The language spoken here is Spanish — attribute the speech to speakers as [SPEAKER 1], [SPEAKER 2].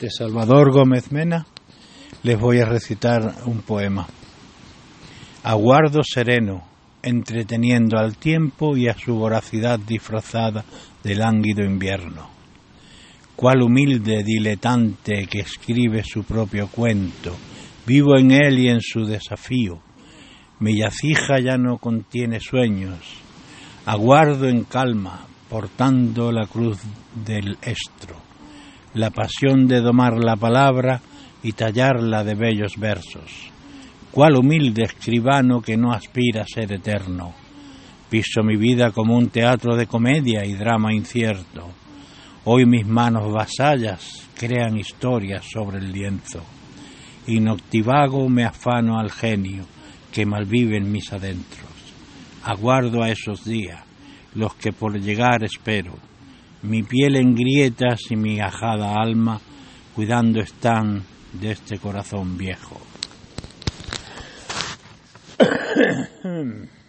[SPEAKER 1] de Salvador Gómez Mena, les voy a recitar un poema. Aguardo sereno, entreteniendo al tiempo y a su voracidad disfrazada de lánguido invierno. Cuál humilde diletante que escribe su propio cuento, vivo en él y en su desafío. Mi yacija ya no contiene sueños, aguardo en calma, portando la cruz del estro la pasión de domar la palabra y tallarla de bellos versos. Cuál humilde escribano que no aspira a ser eterno. Piso mi vida como un teatro de comedia y drama incierto. Hoy mis manos vasallas crean historias sobre el lienzo. Y noctivago me afano al genio que malvive en mis adentros. Aguardo a esos días, los que por llegar espero mi piel en grietas y mi ajada alma cuidando están de este corazón viejo.